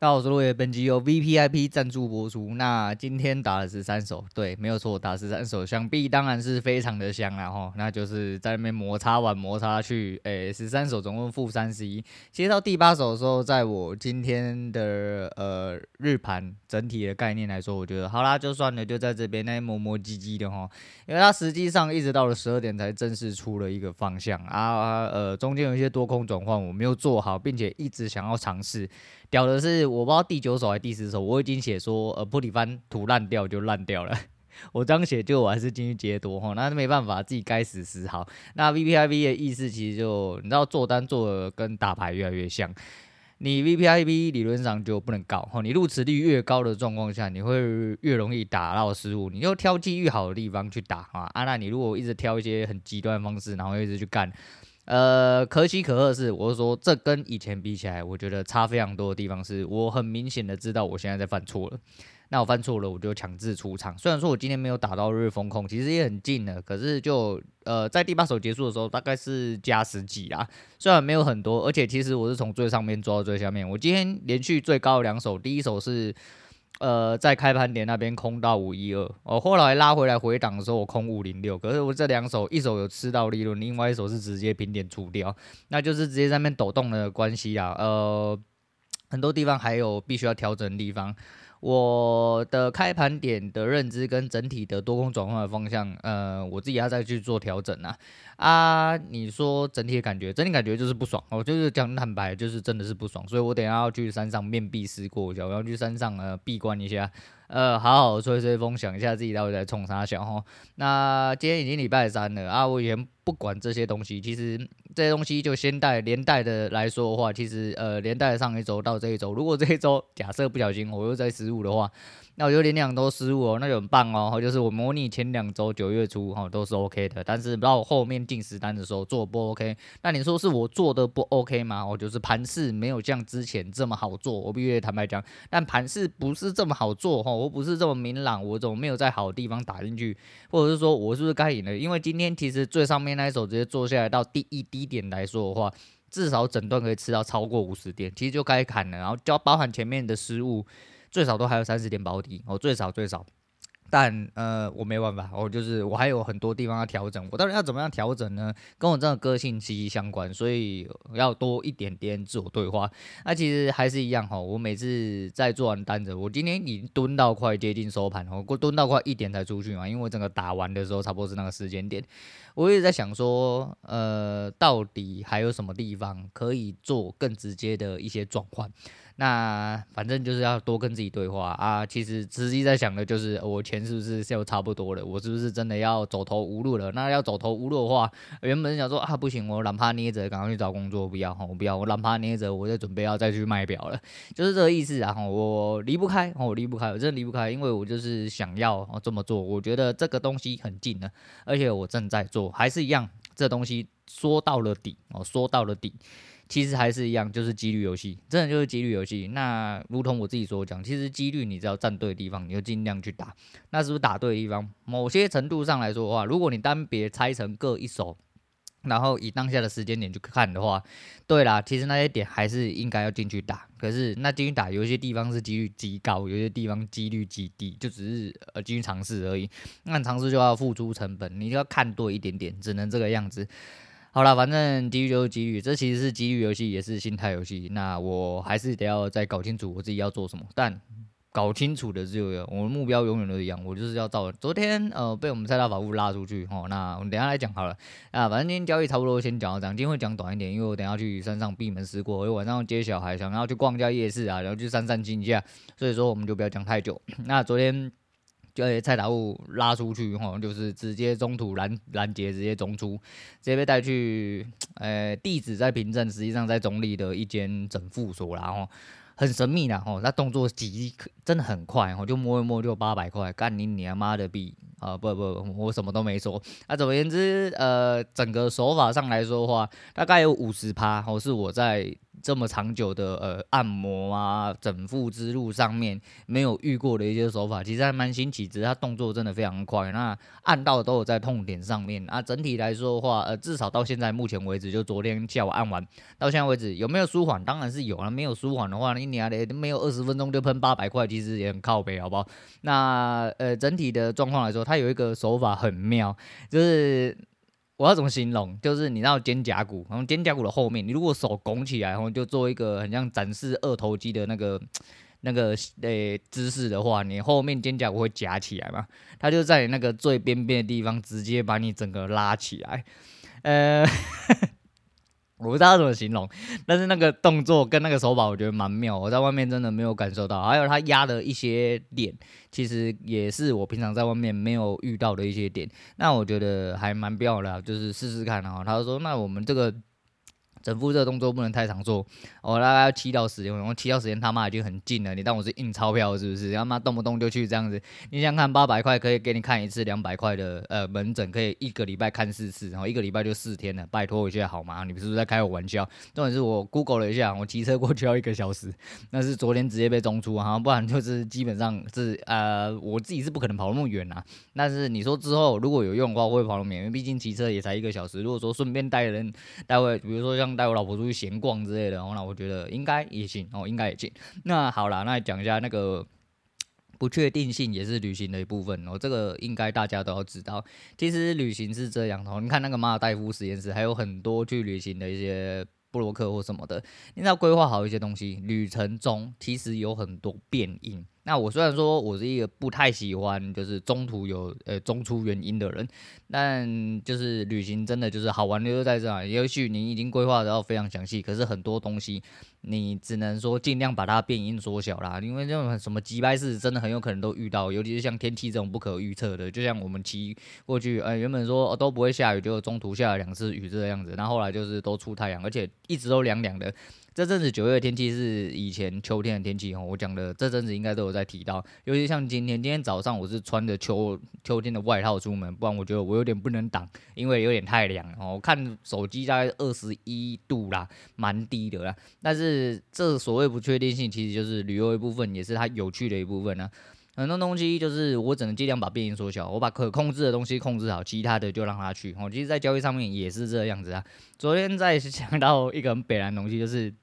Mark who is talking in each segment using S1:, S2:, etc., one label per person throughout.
S1: 大家好，我是落叶，本集由 VPIP 赞助播出。那今天打了十三手，对，没有错，打十三手，想必当然是非常的香了哈。那就是在那边摩擦完摩擦去，诶、欸，十三手总共负三十一。接到第八手的时候，在我今天的呃日盘整体的概念来说，我觉得好啦，就算了，就在这边那磨磨唧唧的哈。因为它实际上一直到了十二点才正式出了一个方向啊，呃，中间有一些多空转换我没有做好，并且一直想要尝试。屌的是，我不知道第九首还是第十首，我已经写说，呃，破底翻图烂掉就烂掉了。我这样写，就我还是进去接多哈，那没办法，自己该死死好。那 VPIP 的意思其实就，你知道做单做的跟打牌越来越像，你 VPIP 理论上就不能高哈，你入池率越高的状况下，你会越容易打到失误。你就挑机遇好的地方去打啊，啊，那你如果一直挑一些很极端的方式，然后一直去干。呃，可喜可贺是，我是说，这跟以前比起来，我觉得差非常多的地方是，我很明显的知道我现在在犯错了。那我犯错了，我就强制出场。虽然说我今天没有打到日风控，其实也很近了，可是就呃，在第八手结束的时候，大概是加十几啦，虽然没有很多，而且其实我是从最上面抓到最下面。我今天连续最高的两手，第一手是。呃，在开盘点那边空到五一二，哦后来拉回来回档的时候，我空五零六。可是我这两手，一手有吃到利润，另外一手是直接平点出掉，那就是直接在那边抖动的关系啊。呃，很多地方还有必须要调整的地方。我的开盘点的认知跟整体的多空转换的方向，呃，我自己要再去做调整啊。啊，你说整体的感觉，整体感觉就是不爽，我就是讲坦白，就是真的是不爽，所以我等下要去山上面壁思过一下，我要去山上呃闭关一下。呃，好好吹吹风，想一下自己到底在冲啥想哈。那今天已经礼拜三了啊，我以前不管这些东西，其实这些东西就先带连带的来说的话，其实呃连带上一周到这一周，如果这一周假设不小心我又在失误的话。那我就连两都失误哦，那就很棒哦。就是我模拟前两周九月初哈都是 OK 的，但是到后面进实单的时候做不 OK。那你说是我做的不 OK 吗？我就是盘势没有像之前这么好做，我必须坦白讲。但盘势不是这么好做哈，我不是这么明朗，我怎么没有在好地方打进去？或者是说我是不是该赢了？因为今天其实最上面那一手直接做下来到第一低点来说的话，至少整段可以吃到超过五十点，其实就该砍了。然后就要包含前面的失误。最少都还有三十点保底哦，最少最少，但呃我没办法，我就是我还有很多地方要调整，我到底要怎么样调整呢？跟我这个个性息息相关，所以要多一点点自我对话。那其实还是一样哈，我每次在做完单子，我今天已经蹲到快接近收盘，我蹲到快一点才出去嘛，因为我整个打完的时候差不多是那个时间点，我一直在想说，呃，到底还有什么地方可以做更直接的一些转换？那反正就是要多跟自己对话啊！其实实际在想的就是，我钱是不是又差不多了？我是不是真的要走投无路了？那要走投无路的话，原本想说啊，不行，我懒趴捏着，赶快去找工作，不要，我不要，我懒趴捏着，我就准备要再去卖表了，就是这个意思啊！我离不开，我离不开，我真的离不开，因为我就是想要这么做，我觉得这个东西很近了，而且我正在做，还是一样，这东西说到了底哦，说到了底。其实还是一样，就是几率游戏，真的就是几率游戏。那如同我自己所讲，其实几率你只要站对地方，你就尽量去打。那是不是打对的地方？某些程度上来说的话，如果你单别拆成各一手，然后以当下的时间点去看的话，对啦，其实那些点还是应该要进去打。可是那进去打，有些地方是几率极高，有些地方几率极低，就只是呃进去尝试而已。那尝试就要付出成本，你就要看多一点点，只能这个样子。好了，反正几率就是几率，这其实是几率游戏，也是心态游戏。那我还是得要再搞清楚我自己要做什么。但搞清楚的只有我的目标永远都一样，我就是要照昨天呃被我们蔡大法务拉出去哦。那我们等下来讲好了啊，反正今天交易差不多先讲到这样，今天会讲短一点，因为我等下去山上闭门思过，因为晚上接小孩，想要去逛一下夜市啊，然后去散散心一下，所以说我们就不要讲太久。那昨天。就被蔡达务拉出去，哈，就是直接中途拦拦截，直接中出，直接被带去，呃，地址在平镇，实际上在中立的一间整副所，然后很神秘的，哈，他动作极真的很快，哈，就摸一摸就八百块，干你你妈的逼，啊，不不，我什么都没说。那、啊、总而言之，呃，整个手法上来说的话，大概有五十趴，或是我在。这么长久的呃按摩啊整腹之路上面没有遇过的一些手法，其实还蛮新奇，只是它动作真的非常快，那按到都有在痛点上面啊。整体来说的话，呃，至少到现在目前为止，就昨天下午按完到现在为止，有没有舒缓？当然是有啊，没有舒缓的话，你娘的没有二十分钟就喷八百块，其实也很靠北，好不好？那呃整体的状况来说，它有一个手法很妙，就是。我要怎么形容？就是你知道肩胛骨，然后肩胛骨的后面，你如果手拱起来，然后就做一个很像展示二头肌的那个那个呃、姿势的话，你后面肩胛骨会夹起来嘛？它就在那个最边边的地方，直接把你整个拉起来，呃。我不知道怎么形容，但是那个动作跟那个手法，我觉得蛮妙。我在外面真的没有感受到，还有他压的一些点，其实也是我平常在外面没有遇到的一些点。那我觉得还蛮妙的，就是试试看啊。他说：“那我们这个。”整复这个动作不能太常做，我大概要七到十天，我七到十天他妈已经很近了。你当我是印钞票是不是？他妈动不动就去这样子。你想看八百块可以给你看一次两百块的呃门诊，可以一个礼拜看四次，然后一个礼拜就四天了，拜托一下好吗？你不是在开我玩笑？重点是我 Google 了一下，我骑车过去要一个小时，那是昨天直接被中出啊，不然就是基本上是呃我自己是不可能跑那么远啊。但是你说之后如果有用的话，我会跑那么远，因为毕竟骑车也才一个小时。如果说顺便带人带会，比如说像。带我老婆出去闲逛之类的，然后呢我觉得应该也行哦，应该也行。那好了，那讲一下那个 不确定性也是旅行的一部分哦，这个应该大家都要知道。其实旅行是这样哦，你看那个马尔代夫实验室，还有很多去旅行的一些布洛克或什么的，你要规划好一些东西，旅程中其实有很多变因。那我虽然说我是一个不太喜欢就是中途有呃中出原因的人，但就是旅行真的就是好玩的就在这啊。也许你已经规划得非常详细，可是很多东西你只能说尽量把它变因缩小啦，因为这种什么机掰事真的很有可能都遇到，尤其是像天气这种不可预测的，就像我们骑过去，呃原本说都不会下雨，就中途下了两次雨这个样子，然后后来就是都出太阳，而且一直都凉凉的。这阵子九月的天气是以前秋天的天气哦，我讲的这阵子应该都有在提到，尤其像今天，今天早上我是穿着秋秋天的外套出门，不然我觉得我有点不能挡，因为有点太凉哦。我看手机大概二十一度啦，蛮低的啦。但是这所谓不确定性，其实就是旅游一部分，也是它有趣的一部分呢。很多东西就是我只能尽量把变因缩小，我把可控制的东西控制好，其他的就让它去。我，其实，在交易上面也是这样子啊。昨天在 讲到一个很北烂的东西，就是。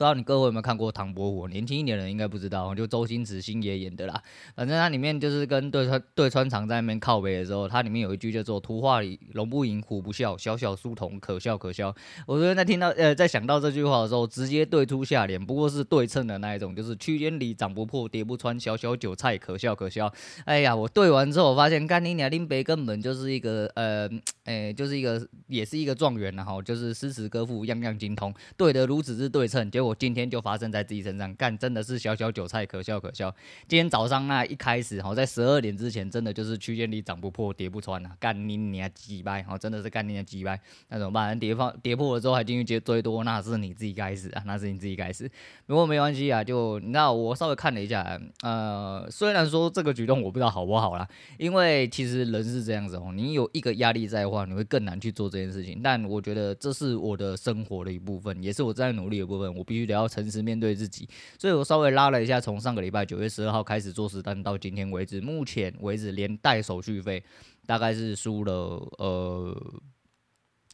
S1: 不知道你各位有没有看过《唐伯虎》？年轻一点的人应该不知道，就周星驰星爷演的啦。反正它里面就是跟对川对川厂在那边靠北的时候，它里面有一句叫做“图画里龙不吟虎不笑，小小书童可笑可笑”。我昨天在听到呃在想到这句话的时候，直接对出下联，不过是对称的那一种，就是区间里长不破叠不穿，小小韭菜可笑可笑。哎呀，我对完之后，我发现干你娘林北根本就是一个呃哎就是一个也是一个状元然后就是诗词歌赋样样精通，对得如此之对称，结果。今天就发生在自己身上，干真的是小小韭菜，可笑可笑。今天早上那一开始，哈在十二点之前，真的就是区间里涨不破，跌不穿啊，干你娘鸡掰，好真的是干你娘鸡掰，那怎么办？跌破跌破了之后还继续接最多，那是你自己该死啊，那是你自己该死。不过没关系啊，就你知道我稍微看了一下，呃，虽然说这个举动我不知道好不好啦，因为其实人是这样子哦，你有一个压力在的话，你会更难去做这件事情。但我觉得这是我的生活的一部分，也是我在努力的部分，我必。得要诚实面对自己，所以我稍微拉了一下，从上个礼拜九月十二号开始做实单到今天为止，目前为止连带手续费大概是输了呃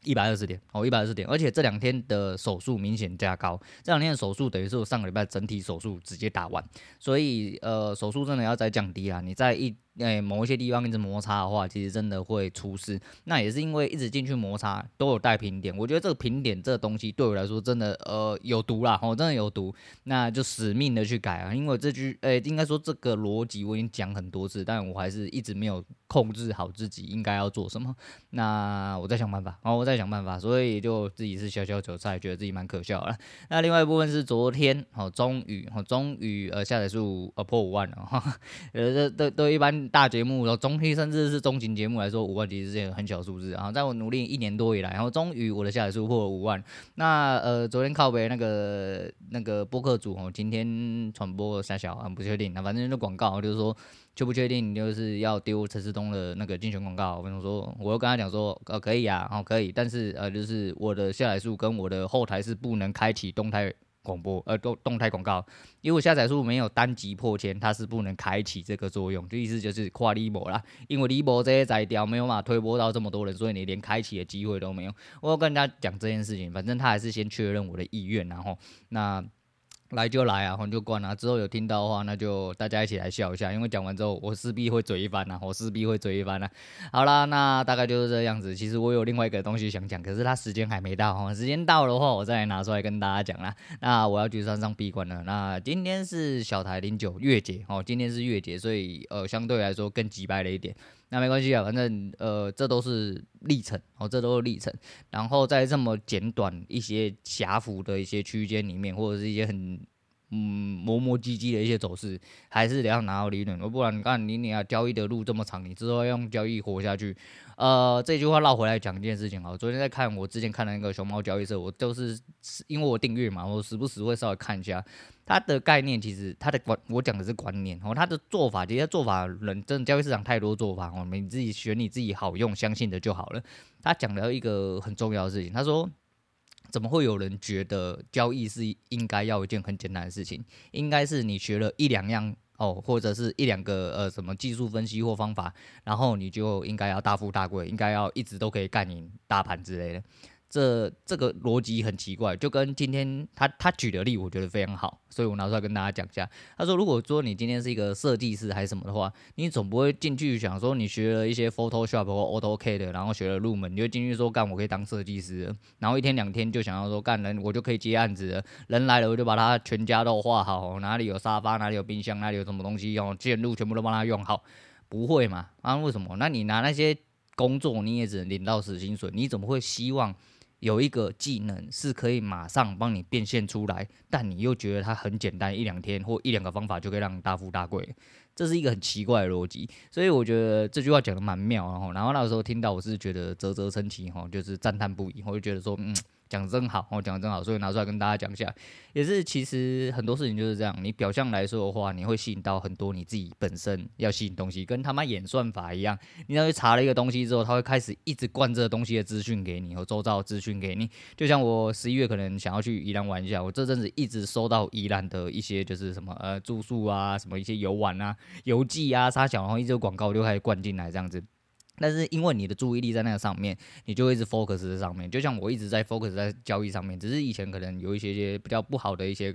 S1: 一百二十点哦，一百二十点，而且这两天的手术明显加高，这两天的手术等于是我上个礼拜整体手术直接打完，所以呃手术真的要再降低啊，你在一。诶，某一些地方一直摩擦的话，其实真的会出事。那也是因为一直进去摩擦，都有带平点。我觉得这个平点这东西对我来说真的呃有毒啦，哦，真的有毒。那就死命的去改啊，因为这句诶，应该说这个逻辑我已经讲很多次，但我还是一直没有控制好自己应该要做什么。那我再想办法，然后我再想办法，所以就自己是小小韭菜，觉得自己蛮可笑的。那另外一部分是昨天，哦，终于，哦，终于呃下载数呃破五万了，哈，呃，这都都一般。大节目，然后中期甚至是中型节目来说，五万其实是件很小数字。然后在我努力一年多以来，然后终于我的下载数破了五万。那呃，昨天靠北那个那个播客组哦，今天传播三小很，不确定。那反正就广告，就是说确不确定，就是要丢陈世东的那个竞选广告。我跟他说，我又跟他讲说，呃，可以啊，哦，可以，但是呃，就是我的下载数跟我的后台是不能开启动态。广播呃动动态广告，因为下载数没有单集破千，它是不能开启这个作用，就意思就是跨立波啦，因为立波这些摘掉没有办法推播到这么多人，所以你连开启的机会都没有。我要跟人家讲这件事情，反正他还是先确认我的意愿，然后那。来就来啊，关就关啊。之后有听到的话，那就大家一起来笑一下。因为讲完之后，我势必会嘴一番啊，我势必会嘴一番啊。好啦，那大概就是这样子。其实我有另外一个东西想讲，可是它时间还没到哈。时间到的话，我再拿出来跟大家讲啦。那我要去山上闭关了。那今天是小台零九月结哦，今天是月结，所以呃相对来说更急掰了一点。那没关系啊，反正呃，这都是历程哦，这都是历程。然后在这么简短一些狭幅的一些区间里面，或者是一些很嗯磨磨唧唧的一些走势，还是得要拿到利润。不然你看你你要交易的路这么长，你之后要用交易活下去。呃，这句话绕回来讲一件事情啊，昨天在看我之前看的那个熊猫交易社，我就是因为我订阅嘛，我时不时会稍微看一下。他的概念其实，他的观，我讲的是观念哦。他的做法，其实做法人真的交易市场太多做法哦，你自己选你自己好用、相信的就好了。他讲了一个很重要的事情，他说：怎么会有人觉得交易是应该要一件很简单的事情？应该是你学了一两样哦，或者是一两个呃什么技术分析或方法，然后你就应该要大富大贵，应该要一直都可以干赢大盘之类的。这这个逻辑很奇怪，就跟今天他他举的例，我觉得非常好，所以我拿出来跟大家讲一下。他说，如果说你今天是一个设计师还是什么的话，你总不会进去想说你学了一些 Photoshop 或 AutoCAD，然后学了入门，你就进去说干我可以当设计师，然后一天两天就想要说干人我就可以接案子，人来了我就把他全家都画好，哪里有沙发，哪里有冰箱，哪里有什么东西用，线路全部都帮他用好，不会嘛？啊，为什么？那你拿那些工作你也只能领到死薪水，你怎么会希望？有一个技能是可以马上帮你变现出来，但你又觉得它很简单，一两天或一两个方法就可以让你大富大贵，这是一个很奇怪的逻辑。所以我觉得这句话讲的蛮妙，然后，然后那个时候听到我是觉得啧啧称奇，哈，就是赞叹不已，我就觉得说，嗯。讲真好，我讲真好，所以拿出来跟大家讲一下。也是其实很多事情就是这样，你表象来说的话，你会吸引到很多你自己本身要吸引东西，跟他妈演算法一样。你要去查了一个东西之后，他会开始一直灌这个东西的资讯给你，和周遭的资讯给你。就像我十一月可能想要去宜兰玩一下，我这阵子一直收到宜兰的一些就是什么呃住宿啊，什么一些游玩啊、游记啊、沙小，然后一直广告就开始灌进来这样子。但是因为你的注意力在那个上面，你就一直 focus 在上面。就像我一直在 focus 在交易上面，只是以前可能有一些些比较不好的一些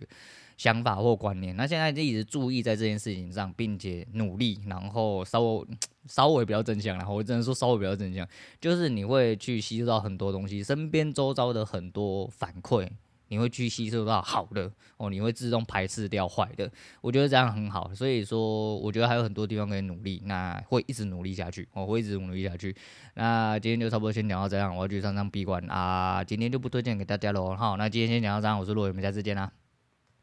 S1: 想法或观念，那现在就一直注意在这件事情上，并且努力，然后稍微稍微比较正向，然后我只能说稍微比较正向，就是你会去吸收到很多东西，身边周遭的很多反馈。你会去吸收到好的哦，你会自动排斥掉坏的，我觉得这样很好，所以说我觉得还有很多地方可以努力，那会一直努力下去，我会一直努力下去。那今天就差不多先聊到这样，我要去上上闭关啊，今天就不推荐给大家喽。好，那今天先聊到这样，我是洛伟，我们下次见啦。